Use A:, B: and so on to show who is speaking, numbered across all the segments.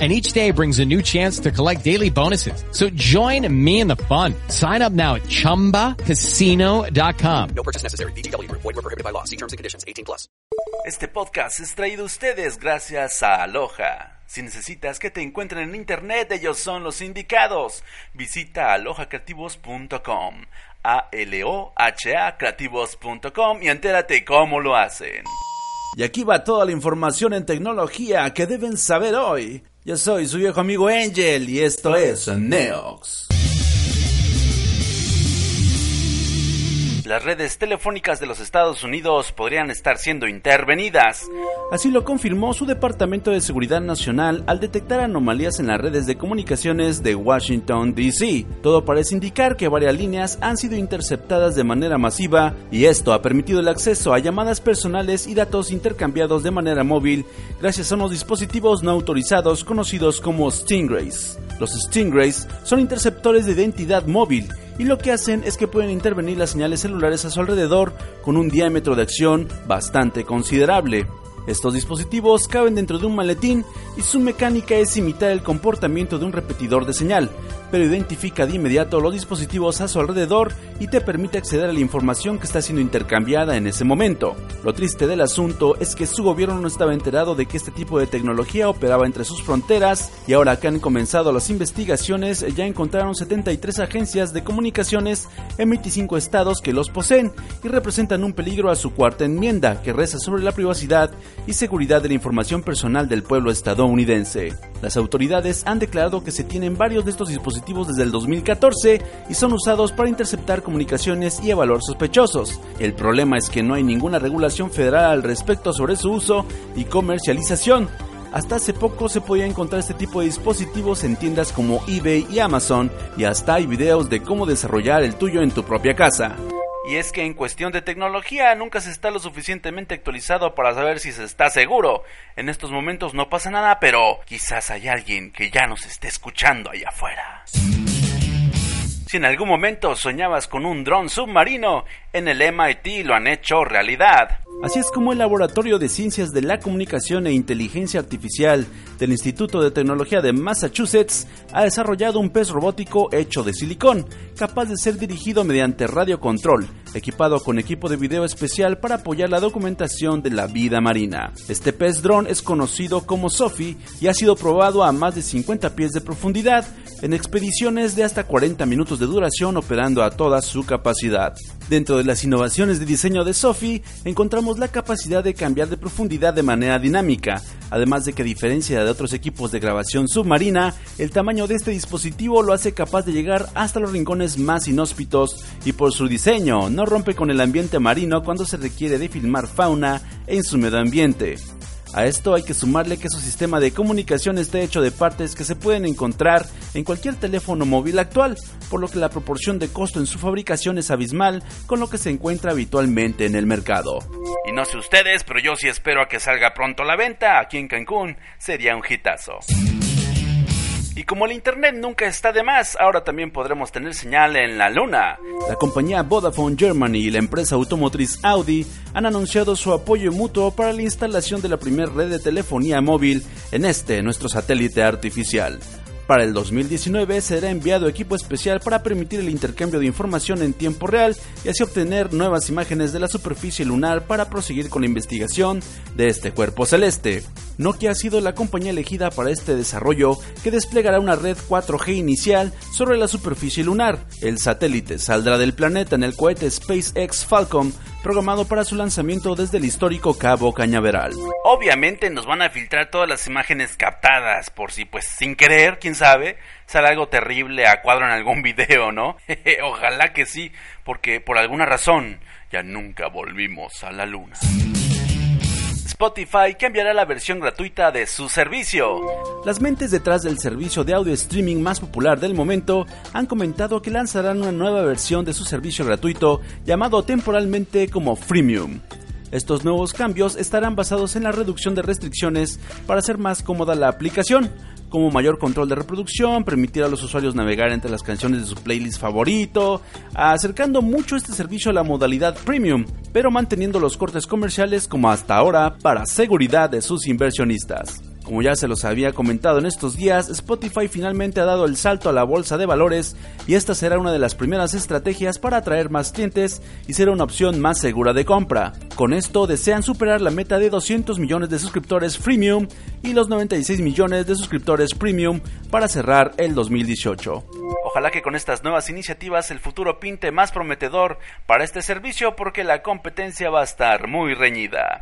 A: And each day brings a new chance to collect daily bonuses. So join me in the fun. Sign up now at chumbacasino.com.
B: No purchase necessary. BGW. Void were prohibited by law. See terms and conditions. 18 plus.
C: Este podcast es traído a ustedes gracias a Aloha. Si necesitas que te encuentren en internet, ellos son los indicados. Visita alohacreativos.com. A-L-O-H-A creativos.com y entérate cómo lo hacen. Y aquí va toda la información en tecnología que deben saber hoy. Yo soy su viejo amigo Angel y esto es Neox. Las redes telefónicas de los Estados Unidos podrían estar siendo intervenidas. Así lo confirmó su Departamento de Seguridad Nacional al detectar anomalías en las redes de comunicaciones de Washington, D.C. Todo parece indicar que varias líneas han sido interceptadas de manera masiva y esto ha permitido el acceso a llamadas personales y datos intercambiados de manera móvil gracias a unos dispositivos no autorizados conocidos como Stingrays. Los Stingrays son interceptores de identidad móvil y lo que hacen es que pueden intervenir las señales celulares a su alrededor con un diámetro de acción bastante considerable. Estos dispositivos caben dentro de un maletín y su mecánica es imitar el comportamiento de un repetidor de señal, pero identifica de inmediato los dispositivos a su alrededor y te permite acceder a la información que está siendo intercambiada en ese momento. Lo triste del asunto es que su gobierno no estaba enterado de que este tipo de tecnología operaba entre sus fronteras y ahora que han comenzado las investigaciones ya encontraron 73 agencias de comunicaciones en 25 estados que los poseen y representan un peligro a su cuarta enmienda que reza sobre la privacidad y seguridad de la información personal del pueblo estadounidense. Las autoridades han declarado que se tienen varios de estos dispositivos desde el 2014 y son usados para interceptar comunicaciones y evaluar sospechosos. El problema es que no hay ninguna regulación federal al respecto sobre su uso y comercialización. Hasta hace poco se podía encontrar este tipo de dispositivos en tiendas como eBay y Amazon y hasta hay videos de cómo desarrollar el tuyo en tu propia casa. Y es que en cuestión de tecnología nunca se está lo suficientemente actualizado para saber si se está seguro. En estos momentos no pasa nada, pero quizás hay alguien que ya nos esté escuchando allá afuera. Si en algún momento soñabas con un dron submarino, en el MIT lo han hecho realidad. Así es como el Laboratorio de Ciencias de la Comunicación e Inteligencia Artificial del Instituto de Tecnología de Massachusetts ha desarrollado un pez robótico hecho de silicón, capaz de ser dirigido mediante radiocontrol, equipado con equipo de video especial para apoyar la documentación de la vida marina. Este pez dron es conocido como Sophie y ha sido probado a más de 50 pies de profundidad en expediciones de hasta 40 minutos de duración operando a toda su capacidad. Dentro de las innovaciones de diseño de Sophie encontramos la capacidad de cambiar de profundidad de manera dinámica, además de que a diferencia de otros equipos de grabación submarina, el tamaño de este dispositivo lo hace capaz de llegar hasta los rincones más inhóspitos y por su diseño no rompe con el ambiente marino cuando se requiere de filmar fauna en su medio ambiente. A esto hay que sumarle que su sistema de comunicación está hecho de partes que se pueden encontrar en cualquier teléfono móvil actual, por lo que la proporción de costo en su fabricación es abismal con lo que se encuentra habitualmente en el mercado. Y no sé ustedes, pero yo sí espero a que salga pronto a la venta aquí en Cancún, sería un hitazo. Y como el internet nunca está de más, ahora también podremos tener señal en la luna. La compañía Vodafone Germany y la empresa automotriz Audi han anunciado su apoyo mutuo para la instalación de la primera red de telefonía móvil en este, nuestro satélite artificial. Para el 2019 será enviado equipo especial para permitir el intercambio de información en tiempo real y así obtener nuevas imágenes de la superficie lunar para proseguir con la investigación de este cuerpo celeste. Nokia ha sido la compañía elegida para este desarrollo que desplegará una red 4G inicial sobre la superficie lunar. El satélite saldrá del planeta en el cohete SpaceX Falcon programado para su lanzamiento desde el histórico Cabo Cañaveral. Obviamente nos van a filtrar todas las imágenes captadas por si pues sin querer, quién sabe, sale algo terrible a cuadro en algún video, ¿no? Ojalá que sí, porque por alguna razón ya nunca volvimos a la luna. Spotify cambiará la versión gratuita de su servicio. Las mentes detrás del servicio de audio streaming más popular del momento han comentado que lanzarán una nueva versión de su servicio gratuito llamado temporalmente como Freemium. Estos nuevos cambios estarán basados en la reducción de restricciones para hacer más cómoda la aplicación, como mayor control de reproducción, permitir a los usuarios navegar entre las canciones de su playlist favorito, acercando mucho este servicio a la modalidad premium, pero manteniendo los cortes comerciales como hasta ahora para seguridad de sus inversionistas. Como ya se los había comentado en estos días, Spotify finalmente ha dado el salto a la bolsa de valores y esta será una de las primeras estrategias para atraer más clientes y ser una opción más segura de compra. Con esto desean superar la meta de 200 millones de suscriptores freemium y los 96 millones de suscriptores premium para cerrar el 2018. Ojalá que con estas nuevas iniciativas el futuro pinte más prometedor para este servicio porque la competencia va a estar muy reñida.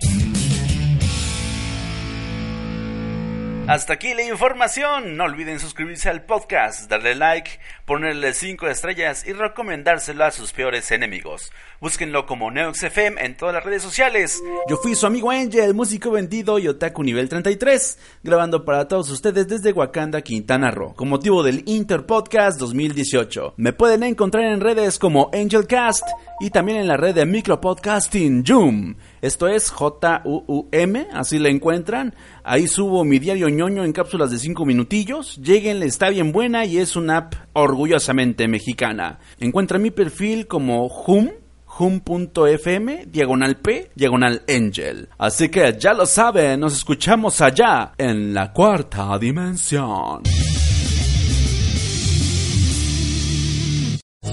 C: Hasta aquí la información. No olviden suscribirse al podcast, darle like, ponerle 5 estrellas y recomendárselo a sus peores enemigos. Búsquenlo como NeoxFM en todas las redes sociales. Yo fui su amigo Angel, músico vendido y otaku nivel 33, grabando para todos ustedes desde Wakanda, Quintana Roo, con motivo del Inter Podcast 2018. Me pueden encontrar en redes como Angelcast y también en la red de micropodcasting Joom. Esto es J-U-U-M, así la encuentran. Ahí subo mi diario ñoño en cápsulas de 5 minutillos. Lleguenle, está bien buena y es una app orgullosamente mexicana. Encuentra mi perfil como Hum, hum.fm, diagonal P, diagonal Angel. Así que ya lo saben, nos escuchamos allá en la cuarta dimensión.